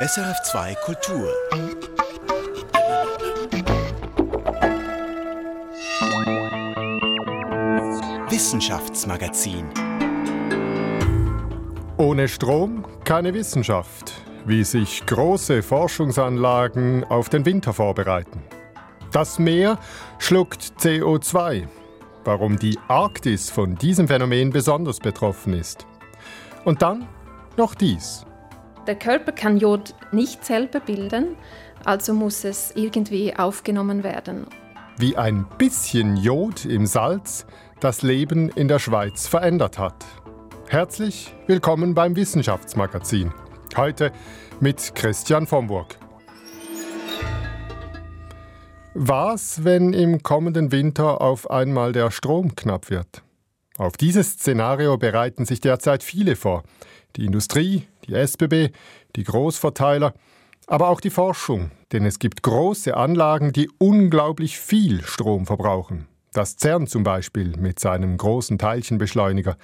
SRF2 Kultur. Wissenschaftsmagazin. Ohne Strom keine Wissenschaft. Wie sich große Forschungsanlagen auf den Winter vorbereiten. Das Meer schluckt CO2. Warum die Arktis von diesem Phänomen besonders betroffen ist. Und dann noch dies. Der Körper kann Jod nicht selber bilden, also muss es irgendwie aufgenommen werden. Wie ein bisschen Jod im Salz das Leben in der Schweiz verändert hat. Herzlich willkommen beim Wissenschaftsmagazin. Heute mit Christian Vomburg. Was, wenn im kommenden Winter auf einmal der Strom knapp wird? Auf dieses Szenario bereiten sich derzeit viele vor. Die Industrie, die SBB, die Großverteiler, aber auch die Forschung, denn es gibt große Anlagen, die unglaublich viel Strom verbrauchen. Das CERN zum Beispiel mit seinem großen Teilchenbeschleuniger.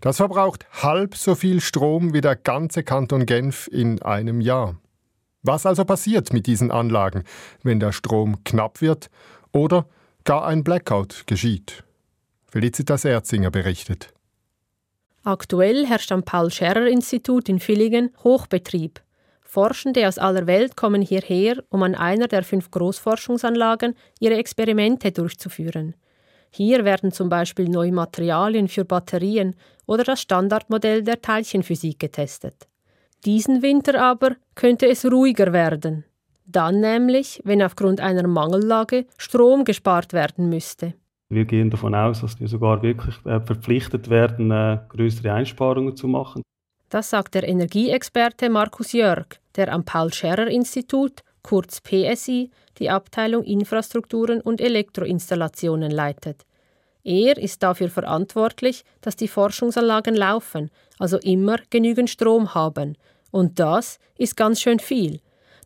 Das verbraucht halb so viel Strom wie der ganze Kanton Genf in einem Jahr. Was also passiert mit diesen Anlagen, wenn der Strom knapp wird oder gar ein Blackout geschieht? Felicitas Erzinger berichtet. Aktuell herrscht am Paul-Scherrer-Institut in Villingen Hochbetrieb. Forschende aus aller Welt kommen hierher, um an einer der fünf Großforschungsanlagen ihre Experimente durchzuführen. Hier werden zum Beispiel neue Materialien für Batterien oder das Standardmodell der Teilchenphysik getestet. Diesen Winter aber könnte es ruhiger werden. Dann nämlich, wenn aufgrund einer Mangellage Strom gespart werden müsste. Wir gehen davon aus, dass wir sogar wirklich äh, verpflichtet werden, äh, größere Einsparungen zu machen. Das sagt der Energieexperte Markus Jörg, der am Paul-Scherrer-Institut, kurz PSI, die Abteilung Infrastrukturen und Elektroinstallationen leitet. Er ist dafür verantwortlich, dass die Forschungsanlagen laufen, also immer genügend Strom haben. Und das ist ganz schön viel.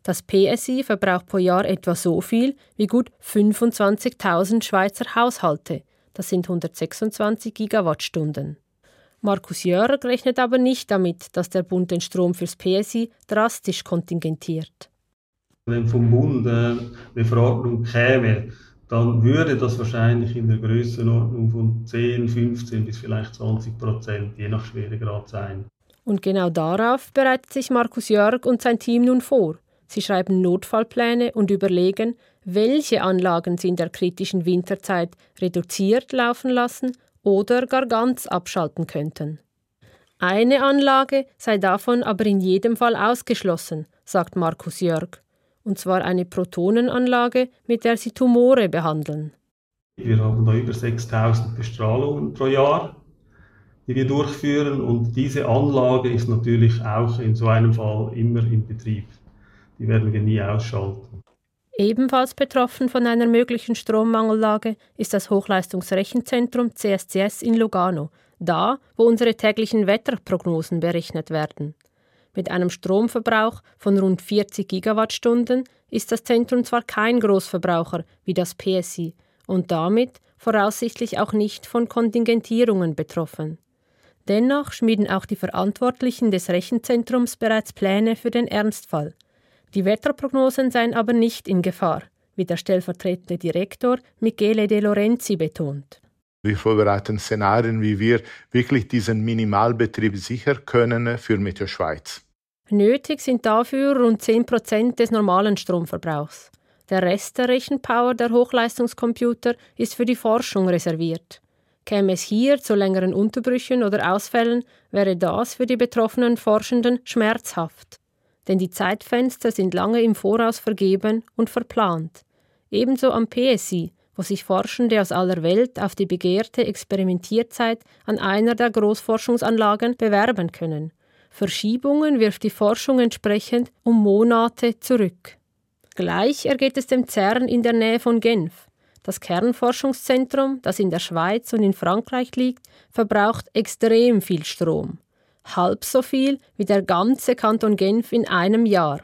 Das PSI verbraucht pro Jahr etwa so viel wie gut 25.000 Schweizer Haushalte. Das sind 126 Gigawattstunden. Markus Jörg rechnet aber nicht damit, dass der Bund den Strom fürs PSI drastisch kontingentiert. Wenn vom Bund äh, eine Verordnung käme, dann würde das wahrscheinlich in der Größenordnung von 10, 15 bis vielleicht 20 Prozent, je nach Schweregrad sein. Und genau darauf bereitet sich Markus Jörg und sein Team nun vor. Sie schreiben Notfallpläne und überlegen, welche Anlagen sie in der kritischen Winterzeit reduziert laufen lassen oder gar ganz abschalten könnten. Eine Anlage sei davon aber in jedem Fall ausgeschlossen, sagt Markus Jörg und zwar eine Protonenanlage, mit der sie Tumore behandeln. Wir haben da über 6000 Bestrahlungen pro Jahr, die wir durchführen und diese Anlage ist natürlich auch in so einem Fall immer in Betrieb. Die werden wir nie ausschalten. Ebenfalls betroffen von einer möglichen Strommangellage ist das Hochleistungsrechenzentrum CSCS in Lugano, da, wo unsere täglichen Wetterprognosen berechnet werden. Mit einem Stromverbrauch von rund 40 Gigawattstunden ist das Zentrum zwar kein Großverbraucher wie das PSI und damit voraussichtlich auch nicht von Kontingentierungen betroffen. Dennoch schmieden auch die Verantwortlichen des Rechenzentrums bereits Pläne für den Ernstfall. Die Wetterprognosen seien aber nicht in Gefahr, wie der stellvertretende Direktor Michele De Lorenzi betont. Wir vorbereiten Szenarien, wie wir wirklich diesen Minimalbetrieb sicher können für Meteorschweiz. Nötig sind dafür rund 10% des normalen Stromverbrauchs. Der Rest der Rechenpower der Hochleistungscomputer ist für die Forschung reserviert. Käme es hier zu längeren Unterbrüchen oder Ausfällen, wäre das für die betroffenen Forschenden schmerzhaft. Denn die Zeitfenster sind lange im Voraus vergeben und verplant. Ebenso am PSI, wo sich Forschende aus aller Welt auf die begehrte Experimentierzeit an einer der Großforschungsanlagen bewerben können – Verschiebungen wirft die Forschung entsprechend um Monate zurück. Gleich ergeht es dem CERN in der Nähe von Genf. Das Kernforschungszentrum, das in der Schweiz und in Frankreich liegt, verbraucht extrem viel Strom. Halb so viel wie der ganze Kanton Genf in einem Jahr.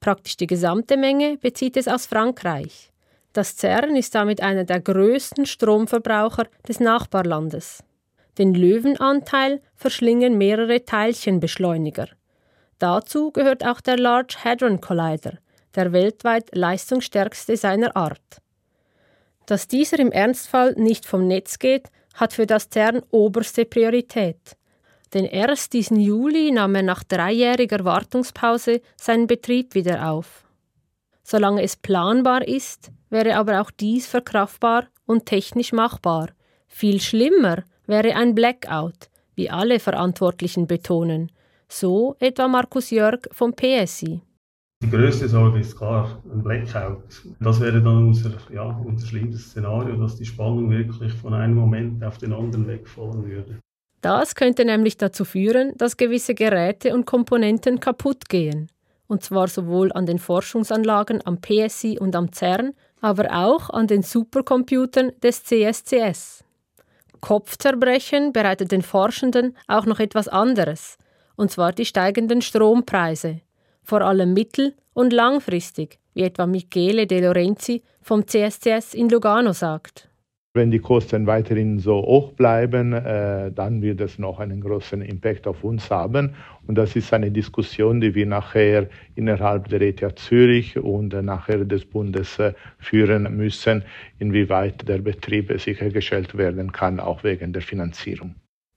Praktisch die gesamte Menge bezieht es aus Frankreich. Das CERN ist damit einer der größten Stromverbraucher des Nachbarlandes. Den Löwenanteil verschlingen mehrere Teilchenbeschleuniger. Dazu gehört auch der Large Hadron Collider, der weltweit leistungsstärkste seiner Art. Dass dieser im Ernstfall nicht vom Netz geht, hat für das CERN oberste Priorität. Denn erst diesen Juli nahm er nach dreijähriger Wartungspause seinen Betrieb wieder auf. Solange es planbar ist, wäre aber auch dies verkraftbar und technisch machbar. Viel schlimmer wäre ein Blackout, wie alle Verantwortlichen betonen, so etwa Markus Jörg vom PSI. Die größte Sorge ist klar ein Blackout. Das wäre dann unser, ja, unser schlimmstes Szenario, dass die Spannung wirklich von einem Moment auf den anderen wegfallen würde. Das könnte nämlich dazu führen, dass gewisse Geräte und Komponenten kaputt gehen. Und zwar sowohl an den Forschungsanlagen am PSI und am CERN, aber auch an den Supercomputern des CSCS. Kopfzerbrechen bereitet den Forschenden auch noch etwas anderes, und zwar die steigenden Strompreise, vor allem mittel- und langfristig, wie etwa Michele De Lorenzi vom CSCS in Lugano sagt. Wenn die Kosten weiterhin so hoch bleiben, äh, dann wird es noch einen großen Impact auf uns haben. Und das ist eine Diskussion, die wir nachher innerhalb der ETH Zürich und äh, nachher des Bundes äh, führen müssen, inwieweit der Betrieb sichergestellt werden kann, auch wegen der Finanzierung.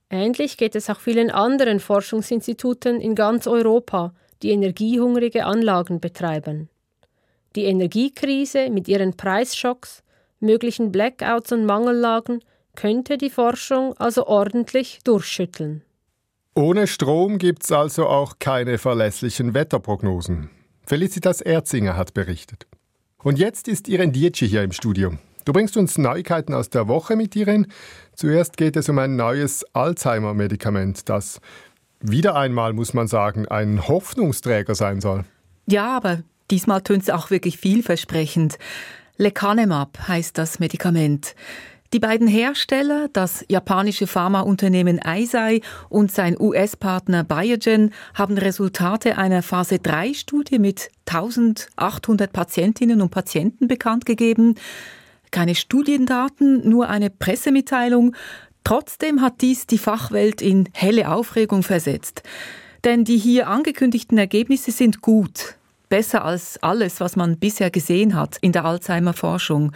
Ähnlich geht es auch vielen anderen Forschungsinstituten in ganz Europa, die energiehungrige Anlagen betreiben. Die Energiekrise mit ihren Preisschocks möglichen Blackouts und Mangellagen könnte die Forschung also ordentlich durchschütteln. Ohne Strom gibt es also auch keine verlässlichen Wetterprognosen. Felicitas Erzinger hat berichtet. Und jetzt ist Irene Dietschi hier im Studio. Du bringst uns Neuigkeiten aus der Woche mit, Irene. Zuerst geht es um ein neues Alzheimer-Medikament, das wieder einmal, muss man sagen, ein Hoffnungsträger sein soll. Ja, aber diesmal tönt es auch wirklich vielversprechend. Lecanemab heißt das Medikament. Die beiden Hersteller, das japanische Pharmaunternehmen Eisai und sein US-Partner Biogen, haben Resultate einer Phase-3-Studie mit 1800 Patientinnen und Patienten bekannt gegeben. Keine Studiendaten, nur eine Pressemitteilung. Trotzdem hat dies die Fachwelt in helle Aufregung versetzt. Denn die hier angekündigten Ergebnisse sind gut besser als alles, was man bisher gesehen hat in der Alzheimer-Forschung.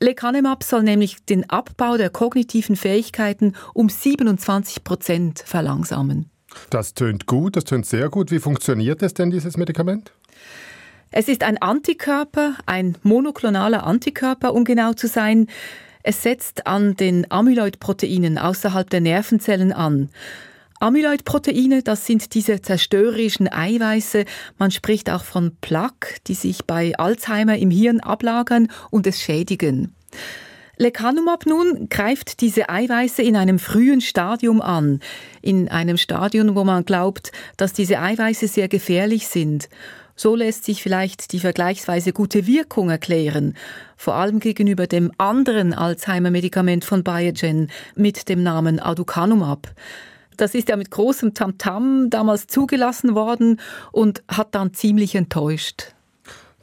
Lecanemab soll nämlich den Abbau der kognitiven Fähigkeiten um 27 Prozent verlangsamen. Das tönt gut, das tönt sehr gut. Wie funktioniert es denn, dieses Medikament? Es ist ein Antikörper, ein monoklonaler Antikörper, um genau zu sein. Es setzt an den Amyloid-Proteinen außerhalb der Nervenzellen an. Amyloid-Proteine, das sind diese zerstörerischen Eiweiße. Man spricht auch von Plaque, die sich bei Alzheimer im Hirn ablagern und es schädigen. Lecanemab nun greift diese Eiweiße in einem frühen Stadium an, in einem Stadium, wo man glaubt, dass diese Eiweiße sehr gefährlich sind. So lässt sich vielleicht die vergleichsweise gute Wirkung erklären, vor allem gegenüber dem anderen Alzheimer-Medikament von Biogen mit dem Namen Aducanumab. Das ist ja mit großem Tamtam -Tam damals zugelassen worden und hat dann ziemlich enttäuscht.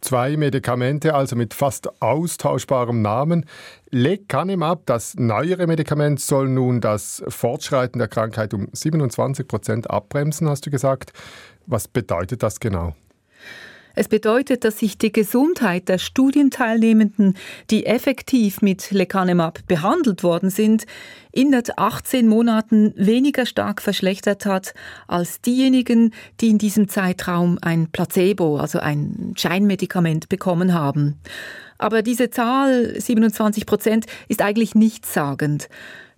Zwei Medikamente, also mit fast austauschbarem Namen. Lecanemab, das neuere Medikament, soll nun das Fortschreiten der Krankheit um 27 Prozent abbremsen, hast du gesagt. Was bedeutet das genau? Es bedeutet, dass sich die Gesundheit der Studienteilnehmenden, die effektiv mit Lecanemab behandelt worden sind, in 18 Monaten weniger stark verschlechtert hat als diejenigen, die in diesem Zeitraum ein Placebo, also ein Scheinmedikament bekommen haben. Aber diese Zahl, 27 Prozent, ist eigentlich nichtssagend.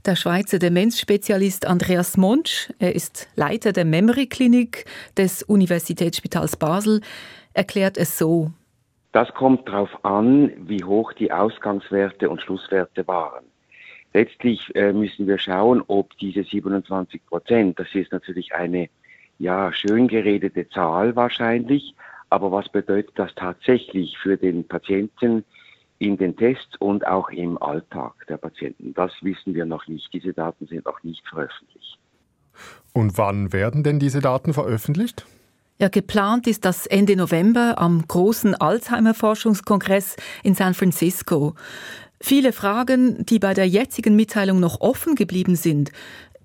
Der Schweizer Demenzspezialist Andreas Monsch, er ist Leiter der Memory Klinik des Universitätsspitals Basel, erklärt es so. Das kommt darauf an, wie hoch die Ausgangswerte und Schlusswerte waren. Letztlich äh, müssen wir schauen, ob diese 27 Prozent, das ist natürlich eine ja schön geredete Zahl wahrscheinlich, aber was bedeutet das tatsächlich für den Patienten in den Tests und auch im Alltag der Patienten? Das wissen wir noch nicht. Diese Daten sind noch nicht veröffentlicht. Und wann werden denn diese Daten veröffentlicht? Ja, geplant ist das Ende November am großen Alzheimer-Forschungskongress in San Francisco. Viele Fragen, die bei der jetzigen Mitteilung noch offen geblieben sind.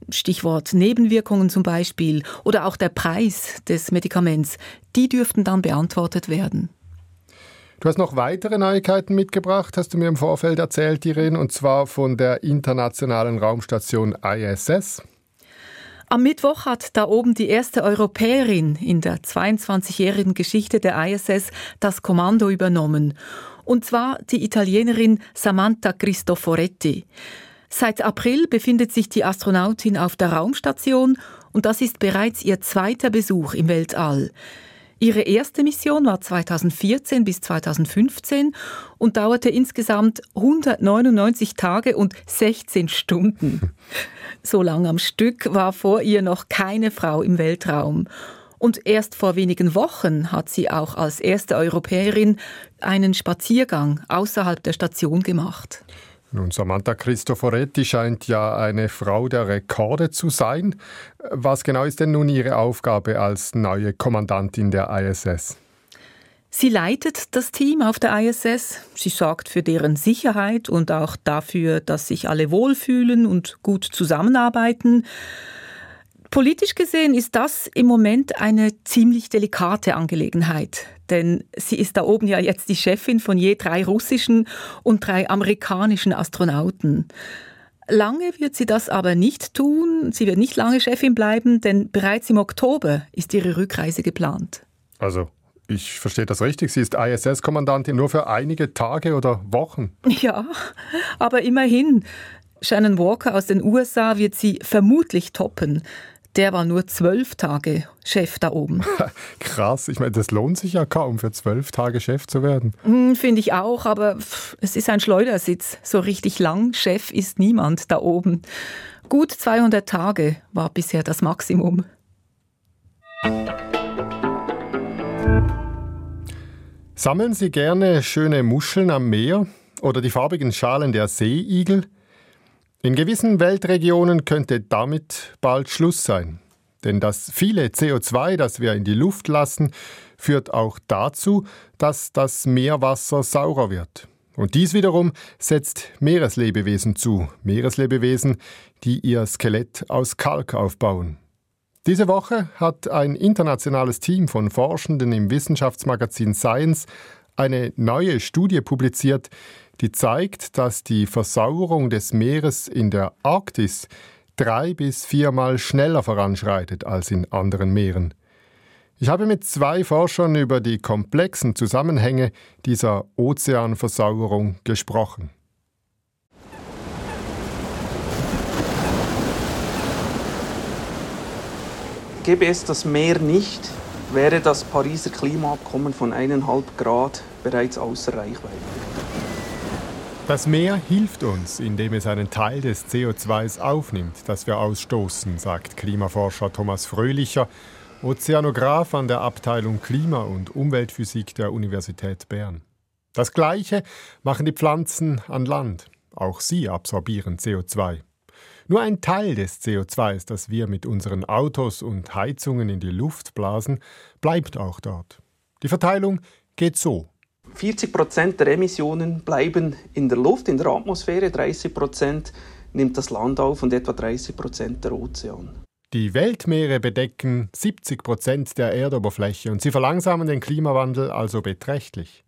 Stichwort Nebenwirkungen zum Beispiel, oder auch der Preis des Medikaments, die dürften dann beantwortet werden. Du hast noch weitere Neuigkeiten mitgebracht, hast du mir im Vorfeld erzählt, Irene, und zwar von der internationalen Raumstation ISS. Am Mittwoch hat da oben die erste Europäerin in der 22-jährigen Geschichte der ISS das Kommando übernommen. Und zwar die Italienerin Samantha Cristoforetti. Seit April befindet sich die Astronautin auf der Raumstation und das ist bereits ihr zweiter Besuch im Weltall. Ihre erste Mission war 2014 bis 2015 und dauerte insgesamt 199 Tage und 16 Stunden. So lang am Stück war vor ihr noch keine Frau im Weltraum. Und erst vor wenigen Wochen hat sie auch als erste Europäerin einen Spaziergang außerhalb der Station gemacht. Nun, Samantha Cristoforetti scheint ja eine Frau der Rekorde zu sein. Was genau ist denn nun Ihre Aufgabe als neue Kommandantin der ISS? Sie leitet das Team auf der ISS. Sie sorgt für deren Sicherheit und auch dafür, dass sich alle wohlfühlen und gut zusammenarbeiten. Politisch gesehen ist das im Moment eine ziemlich delikate Angelegenheit, denn sie ist da oben ja jetzt die Chefin von je drei russischen und drei amerikanischen Astronauten. Lange wird sie das aber nicht tun, sie wird nicht lange Chefin bleiben, denn bereits im Oktober ist ihre Rückreise geplant. Also ich verstehe das richtig. Sie ist ISS-Kommandantin nur für einige Tage oder Wochen. Ja, aber immerhin. Shannon Walker aus den USA wird sie vermutlich toppen der war nur zwölf Tage Chef da oben. Krass, ich meine, das lohnt sich ja kaum, für zwölf Tage Chef zu werden. Hm, Finde ich auch, aber es ist ein Schleudersitz. So richtig lang Chef ist niemand da oben. Gut 200 Tage war bisher das Maximum. Sammeln Sie gerne schöne Muscheln am Meer oder die farbigen Schalen der Seeigel? In gewissen Weltregionen könnte damit bald Schluss sein. Denn das viele CO2, das wir in die Luft lassen, führt auch dazu, dass das Meerwasser saurer wird. Und dies wiederum setzt Meereslebewesen zu, Meereslebewesen, die ihr Skelett aus Kalk aufbauen. Diese Woche hat ein internationales Team von Forschenden im Wissenschaftsmagazin Science eine neue Studie publiziert, die zeigt, dass die Versauerung des Meeres in der Arktis drei bis viermal schneller voranschreitet als in anderen Meeren. Ich habe mit zwei Forschern über die komplexen Zusammenhänge dieser Ozeanversauerung gesprochen. Gäbe es das Meer nicht, wäre das Pariser Klimaabkommen von 1,5 Grad bereits außer Reichweite. Das Meer hilft uns, indem es einen Teil des CO2s aufnimmt, das wir ausstoßen, sagt Klimaforscher Thomas Fröhlicher, Ozeanograph an der Abteilung Klima- und Umweltphysik der Universität Bern. Das Gleiche machen die Pflanzen an Land. Auch sie absorbieren CO2. Nur ein Teil des CO2s, das wir mit unseren Autos und Heizungen in die Luft blasen, bleibt auch dort. Die Verteilung geht so. 40 Prozent der Emissionen bleiben in der Luft, in der Atmosphäre, 30 Prozent nimmt das Land auf und etwa 30 Prozent der Ozean. Die Weltmeere bedecken 70 Prozent der Erdoberfläche und sie verlangsamen den Klimawandel also beträchtlich.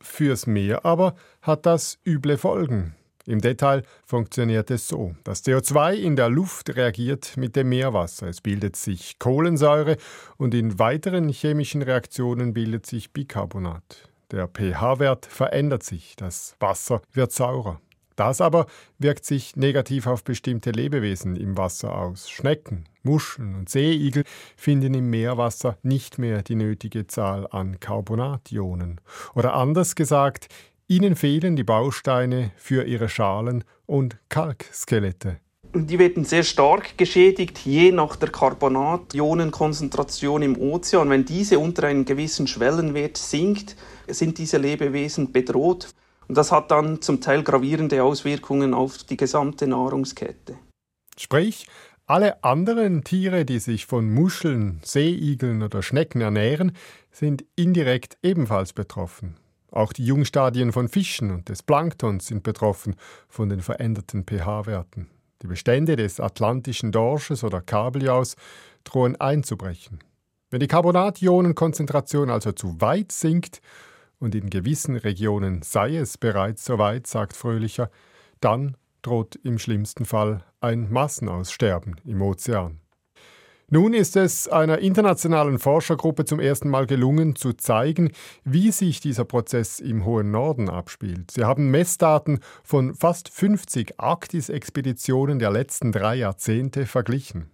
Fürs Meer aber hat das üble Folgen. Im Detail funktioniert es so. Das CO2 in der Luft reagiert mit dem Meerwasser. Es bildet sich Kohlensäure und in weiteren chemischen Reaktionen bildet sich Bicarbonat. Der pH-Wert verändert sich, das Wasser wird saurer. Das aber wirkt sich negativ auf bestimmte Lebewesen im Wasser aus. Schnecken, Muscheln und Seeigel finden im Meerwasser nicht mehr die nötige Zahl an Carbonationen. Oder anders gesagt, ihnen fehlen die Bausteine für ihre Schalen und Kalkskelette. Die werden sehr stark geschädigt, je nach der Carbonationenkonzentration im Ozean. Wenn diese unter einen gewissen Schwellenwert sinkt, sind diese Lebewesen bedroht. Und das hat dann zum Teil gravierende Auswirkungen auf die gesamte Nahrungskette. Sprich, alle anderen Tiere, die sich von Muscheln, Seeigeln oder Schnecken ernähren, sind indirekt ebenfalls betroffen. Auch die Jungstadien von Fischen und des Planktons sind betroffen von den veränderten pH-Werten. Die Bestände des atlantischen Dorsches oder Kabeljaus drohen einzubrechen. Wenn die Carbonationenkonzentration also zu weit sinkt, und in gewissen Regionen sei es bereits so weit, sagt Fröhlicher, dann droht im schlimmsten Fall ein Massenaussterben im Ozean. Nun ist es einer internationalen Forschergruppe zum ersten Mal gelungen, zu zeigen, wie sich dieser Prozess im hohen Norden abspielt. Sie haben Messdaten von fast 50 Arktis-Expeditionen der letzten drei Jahrzehnte verglichen.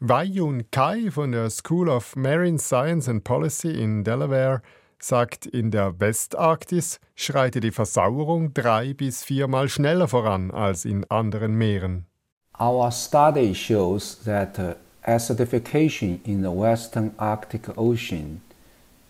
Wei Yun Kai von der School of Marine Science and Policy in Delaware sagt, in der Westarktis schreite die Versauerung drei bis viermal schneller voran als in anderen Meeren. Our study shows that uh, acidification in the western Arctic Ocean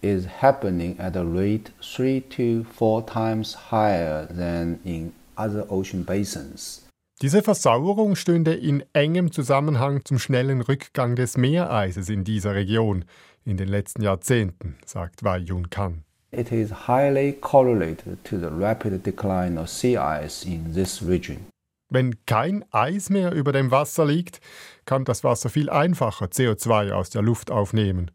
is happening at a rate three to four times higher than in other ocean basins. Diese Versauerung stünde in engem Zusammenhang zum schnellen Rückgang des Meereises in dieser Region in den letzten Jahrzehnten, sagt Wei Yun Kan. It is highly correlated to the rapid decline of sea ice in this region. Wenn kein Eis mehr über dem Wasser liegt, kann das Wasser viel einfacher CO2 aus der Luft aufnehmen.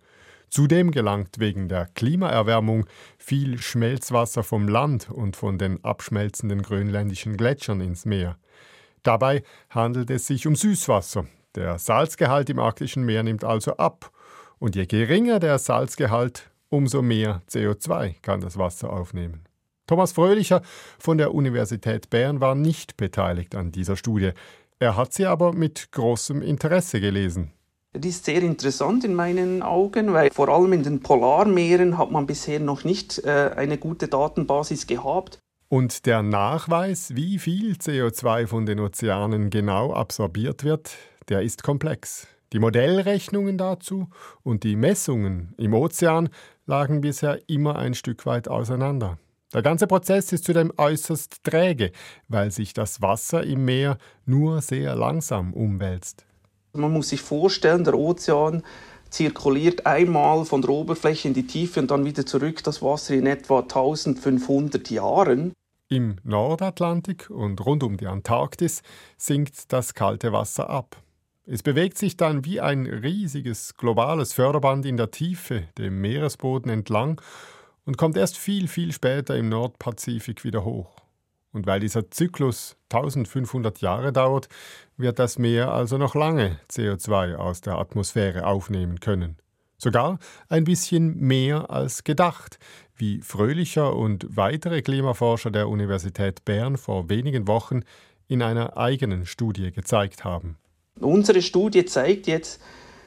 Zudem gelangt wegen der Klimaerwärmung viel Schmelzwasser vom Land und von den abschmelzenden grönländischen Gletschern ins Meer. Dabei handelt es sich um Süßwasser. Der Salzgehalt im arktischen Meer nimmt also ab. Und je geringer der Salzgehalt, umso mehr CO2 kann das Wasser aufnehmen. Thomas Fröhlicher von der Universität Bern war nicht beteiligt an dieser Studie. Er hat sie aber mit großem Interesse gelesen. Die ist sehr interessant in meinen Augen, weil vor allem in den Polarmeeren hat man bisher noch nicht äh, eine gute Datenbasis gehabt. Und der Nachweis, wie viel CO2 von den Ozeanen genau absorbiert wird, der ist komplex. Die Modellrechnungen dazu und die Messungen im Ozean lagen bisher immer ein Stück weit auseinander. Der ganze Prozess ist zudem äußerst träge, weil sich das Wasser im Meer nur sehr langsam umwälzt. Man muss sich vorstellen, der Ozean zirkuliert einmal von der Oberfläche in die Tiefe und dann wieder zurück das Wasser in etwa 1500 Jahren. Im Nordatlantik und rund um die Antarktis sinkt das kalte Wasser ab. Es bewegt sich dann wie ein riesiges globales Förderband in der Tiefe dem Meeresboden entlang und kommt erst viel, viel später im Nordpazifik wieder hoch. Und weil dieser Zyklus 1500 Jahre dauert, wird das Meer also noch lange CO2 aus der Atmosphäre aufnehmen können. Sogar ein bisschen mehr als gedacht, wie Fröhlicher und weitere Klimaforscher der Universität Bern vor wenigen Wochen in einer eigenen Studie gezeigt haben. Unsere Studie zeigt jetzt,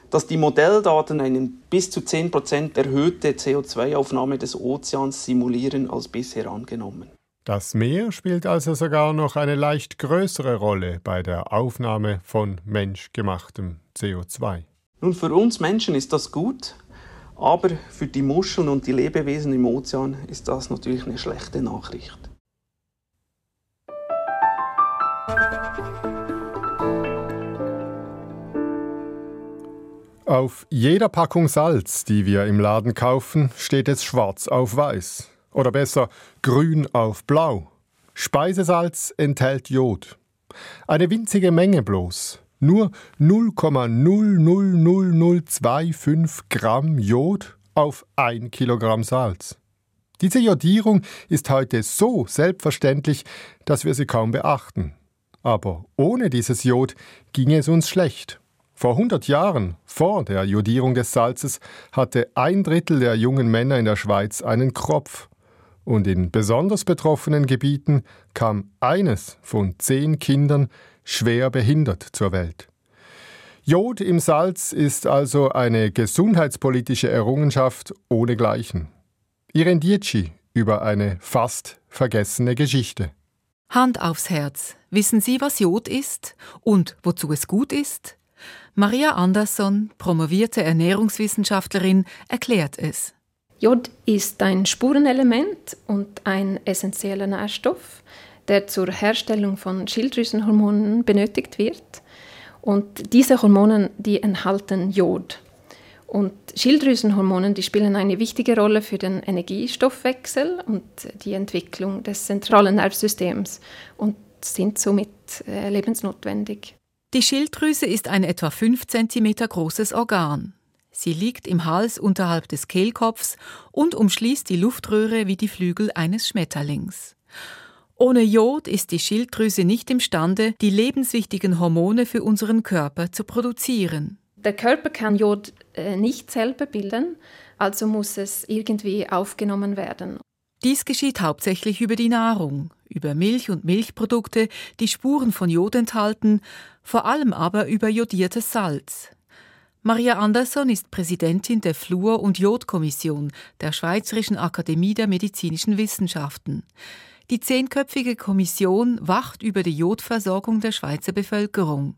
dass die Modelldaten eine bis zu 10% erhöhte CO2-Aufnahme des Ozeans simulieren als bisher angenommen. Das Meer spielt also sogar noch eine leicht größere Rolle bei der Aufnahme von menschgemachtem CO2. Nun, für uns Menschen ist das gut, aber für die Muscheln und die Lebewesen im Ozean ist das natürlich eine schlechte Nachricht. Auf jeder Packung Salz, die wir im Laden kaufen, steht es schwarz auf weiß. Oder besser grün auf blau. Speisesalz enthält Jod. Eine winzige Menge bloß. Nur 0,000025 Gramm Jod auf 1 Kilogramm Salz. Diese Jodierung ist heute so selbstverständlich, dass wir sie kaum beachten. Aber ohne dieses Jod ginge es uns schlecht. Vor 100 Jahren, vor der Jodierung des Salzes, hatte ein Drittel der jungen Männer in der Schweiz einen Kropf. Und in besonders betroffenen Gebieten kam eines von zehn Kindern schwer behindert zur Welt. Jod im Salz ist also eine gesundheitspolitische Errungenschaft ohnegleichen. Irene Dietschi über eine fast vergessene Geschichte. Hand aufs Herz. Wissen Sie, was Jod ist und wozu es gut ist? Maria Andersson, promovierte Ernährungswissenschaftlerin, erklärt es. Jod ist ein Spurenelement und ein essentieller Nährstoff, der zur Herstellung von Schilddrüsenhormonen benötigt wird. Und diese Hormone, die enthalten Jod. Und Schilddrüsenhormone, die spielen eine wichtige Rolle für den Energiestoffwechsel und die Entwicklung des zentralen Nervensystems. Und sind somit äh, lebensnotwendig. Die Schilddrüse ist ein etwa 5 cm großes Organ. Sie liegt im Hals unterhalb des Kehlkopfs und umschließt die Luftröhre wie die Flügel eines Schmetterlings. Ohne Jod ist die Schilddrüse nicht imstande, die lebenswichtigen Hormone für unseren Körper zu produzieren. Der Körper kann Jod äh, nicht selber bilden, also muss es irgendwie aufgenommen werden. Dies geschieht hauptsächlich über die Nahrung, über Milch und Milchprodukte, die Spuren von Jod enthalten, vor allem aber über jodiertes Salz. Maria Andersson ist Präsidentin der Fluor- und Jodkommission der Schweizerischen Akademie der Medizinischen Wissenschaften. Die zehnköpfige Kommission wacht über die Jodversorgung der Schweizer Bevölkerung.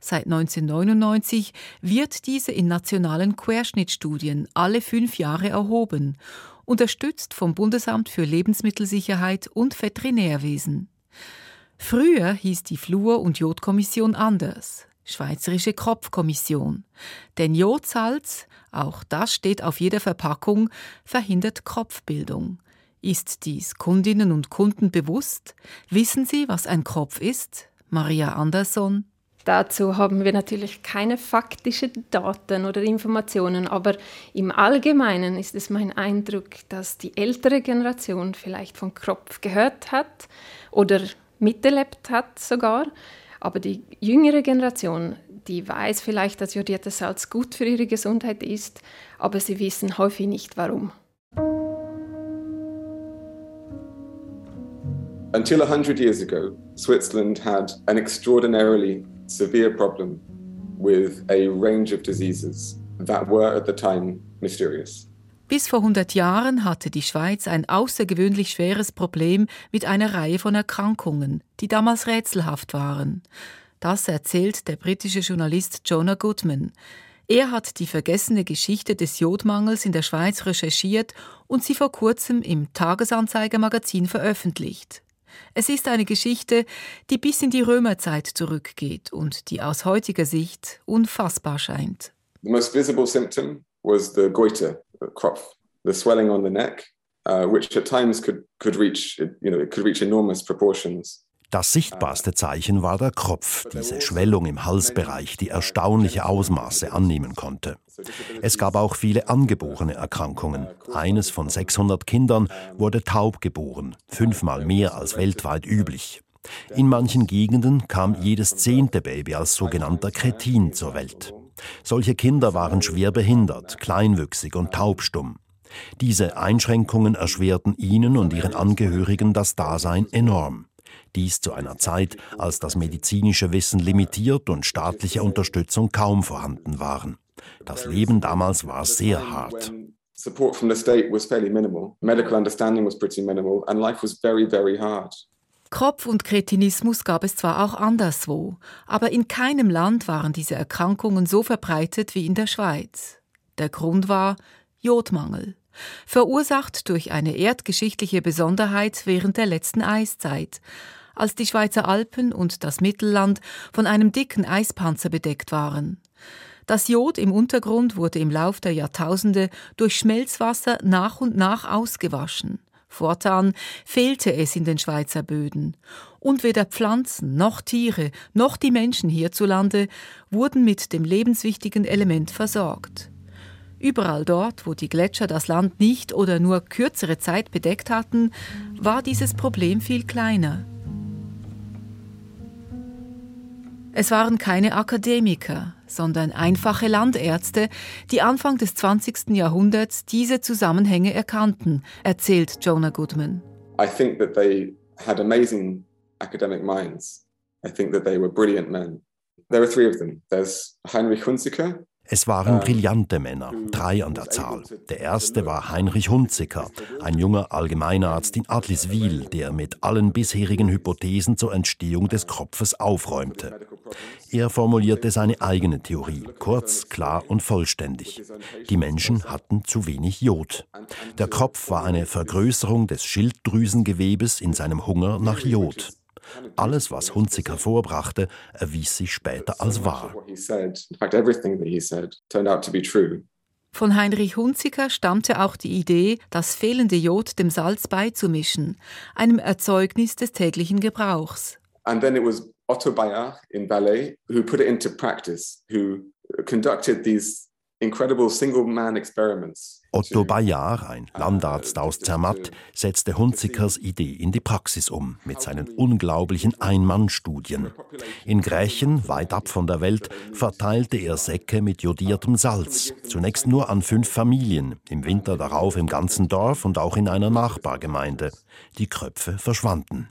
Seit 1999 wird diese in nationalen Querschnittstudien alle fünf Jahre erhoben, unterstützt vom Bundesamt für Lebensmittelsicherheit und Veterinärwesen. Früher hieß die Fluor- und Jodkommission anders, Schweizerische Kropfkommission. Denn Jodsalz, auch das steht auf jeder Verpackung, verhindert Kropfbildung. Ist dies Kundinnen und Kunden bewusst? Wissen sie, was ein Kropf ist? Maria Andersson. Dazu haben wir natürlich keine faktischen Daten oder Informationen, aber im Allgemeinen ist es mein Eindruck, dass die ältere Generation vielleicht von Kropf gehört hat oder miterlebt hat sogar, aber die jüngere Generation, die weiß vielleicht, dass jodiertes Salz gut für ihre Gesundheit ist, aber sie wissen häufig nicht warum. Until 100 years ago, Switzerland had an extraordinarily severe problem with a range of diseases that were at the time mysterious. Bis vor 100 Jahren hatte die Schweiz ein außergewöhnlich schweres Problem mit einer Reihe von Erkrankungen, die damals rätselhaft waren. Das erzählt der britische Journalist Jonah Goodman. Er hat die vergessene Geschichte des Jodmangels in der Schweiz recherchiert und sie vor kurzem im Tagesanzeiger-Magazin veröffentlicht. Es ist eine Geschichte, die bis in die Römerzeit zurückgeht und die aus heutiger Sicht unfassbar scheint. The most visible symptom was the goiter, the Kropf, the swelling on the neck, uh, which at times could, could reach, you know, it could reach enormous proportions. Das sichtbarste Zeichen war der Kropf, diese Schwellung im Halsbereich, die erstaunliche Ausmaße annehmen konnte. Es gab auch viele angeborene Erkrankungen. Eines von 600 Kindern wurde taub geboren, fünfmal mehr als weltweit üblich. In manchen Gegenden kam jedes zehnte Baby als sogenannter Kretin zur Welt. Solche Kinder waren schwer behindert, kleinwüchsig und taubstumm. Diese Einschränkungen erschwerten ihnen und ihren Angehörigen das Dasein enorm. Dies zu einer Zeit, als das medizinische Wissen limitiert und staatliche Unterstützung kaum vorhanden waren. Das Leben damals war sehr hart. Support from the state was fairly minimal. Medical understanding was pretty minimal and life was very very hard. Kropf- und Kretinismus gab es zwar auch anderswo, aber in keinem Land waren diese Erkrankungen so verbreitet wie in der Schweiz. Der Grund war Jodmangel, verursacht durch eine erdgeschichtliche Besonderheit während der letzten Eiszeit, als die Schweizer Alpen und das Mittelland von einem dicken Eispanzer bedeckt waren. Das Jod im Untergrund wurde im Lauf der Jahrtausende durch Schmelzwasser nach und nach ausgewaschen. Fortan fehlte es in den Schweizer Böden. Und weder Pflanzen noch Tiere noch die Menschen hierzulande wurden mit dem lebenswichtigen Element versorgt. Überall dort, wo die Gletscher das Land nicht oder nur kürzere Zeit bedeckt hatten, war dieses Problem viel kleiner. Es waren keine Akademiker, sondern einfache Landärzte, die Anfang des 20. Jahrhunderts diese Zusammenhänge erkannten, erzählt Jonah Goodman. I think that they had amazing academic minds. I think that they were brilliant men. There are three of them. There's Heinrich Hunziker, es waren brillante Männer, drei an der Zahl. Der erste war Heinrich Hunziker, ein junger Allgemeinarzt in Adliswil, der mit allen bisherigen Hypothesen zur Entstehung des Kropfes aufräumte. Er formulierte seine eigene Theorie, kurz, klar und vollständig. Die Menschen hatten zu wenig Jod. Der Kropf war eine Vergrößerung des Schilddrüsengewebes in seinem Hunger nach Jod. Alles, was Hunziker vorbrachte, erwies sich später als wahr. Von Heinrich Hunziker stammte auch die Idee, das fehlende Jod dem Salz beizumischen, einem Erzeugnis des täglichen Gebrauchs. And then it was Otto Bayard in ballet who put it into practice, who conducted these incredible single-man experiments. Otto Bayard, ein Landarzt aus Zermatt, setzte Hunzikers Idee in die Praxis um mit seinen unglaublichen Ein-Mann-Studien. In Grächen, weit ab von der Welt, verteilte er Säcke mit jodiertem Salz. Zunächst nur an fünf Familien, im Winter darauf im ganzen Dorf und auch in einer Nachbargemeinde. Die Kröpfe verschwanden.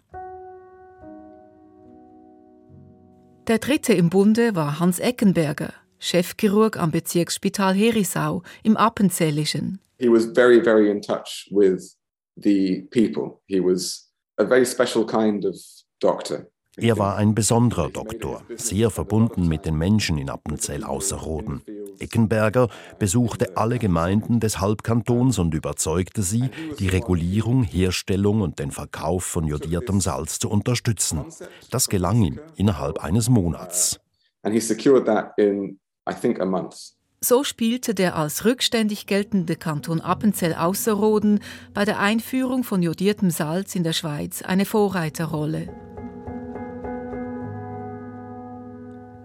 Der dritte im Bunde war Hans Eckenberger, Chefchirurg am Bezirksspital Herisau im Appenzellischen. He was very, very in touch with the people. He was a very special kind of doctor. Er war ein besonderer Doktor, sehr verbunden mit den Menschen in Appenzell Außerrhoden. Eckenberger besuchte alle Gemeinden des Halbkantons und überzeugte sie, die Regulierung, Herstellung und den Verkauf von jodiertem Salz zu unterstützen. Das gelang ihm innerhalb eines Monats. So spielte der als rückständig geltende Kanton Appenzell Außerrhoden bei der Einführung von jodiertem Salz in der Schweiz eine Vorreiterrolle.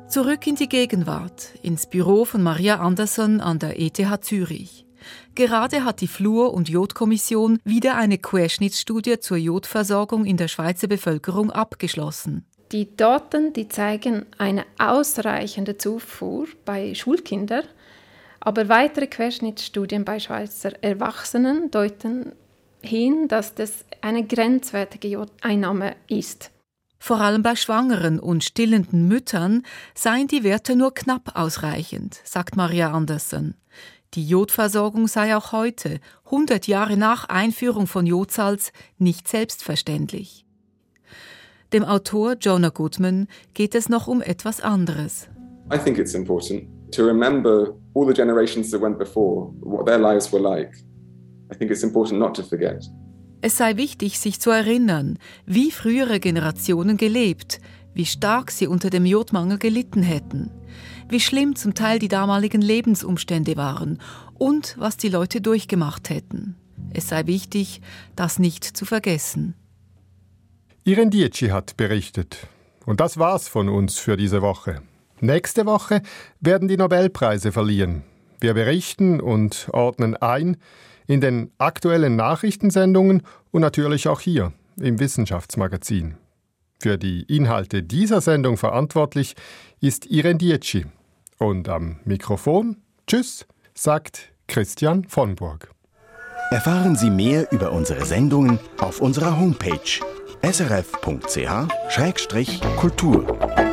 Zurück in die Gegenwart, ins Büro von Maria Andersson an der ETH Zürich. Gerade hat die Fluor- und Jodkommission wieder eine Querschnittsstudie zur Jodversorgung in der Schweizer Bevölkerung abgeschlossen. Die Daten die zeigen eine ausreichende Zufuhr bei Schulkindern, aber weitere Querschnittsstudien bei Schweizer Erwachsenen deuten hin, dass das eine grenzwertige Jodeinnahme ist. Vor allem bei schwangeren und stillenden Müttern seien die Werte nur knapp ausreichend, sagt Maria Andersen. Die Jodversorgung sei auch heute, 100 Jahre nach Einführung von Jodsalz, nicht selbstverständlich. Dem Autor Jonah Goodman geht es noch um etwas anderes. I think it's important to remember all the generations that went before, what their lives were like. I think it's important not to forget. Es sei wichtig, sich zu erinnern, wie frühere Generationen gelebt, wie stark sie unter dem Jodmangel gelitten hätten, wie schlimm zum Teil die damaligen Lebensumstände waren und was die Leute durchgemacht hätten. Es sei wichtig, das nicht zu vergessen. Iren Dietschi hat berichtet. Und das war's von uns für diese Woche. Nächste Woche werden die Nobelpreise verliehen. Wir berichten und ordnen ein, in den aktuellen Nachrichtensendungen und natürlich auch hier im Wissenschaftsmagazin. Für die Inhalte dieser Sendung verantwortlich ist Irene Dietschi. Und am Mikrofon, tschüss, sagt Christian von Burg. Erfahren Sie mehr über unsere Sendungen auf unserer Homepage srf.ch-kultur.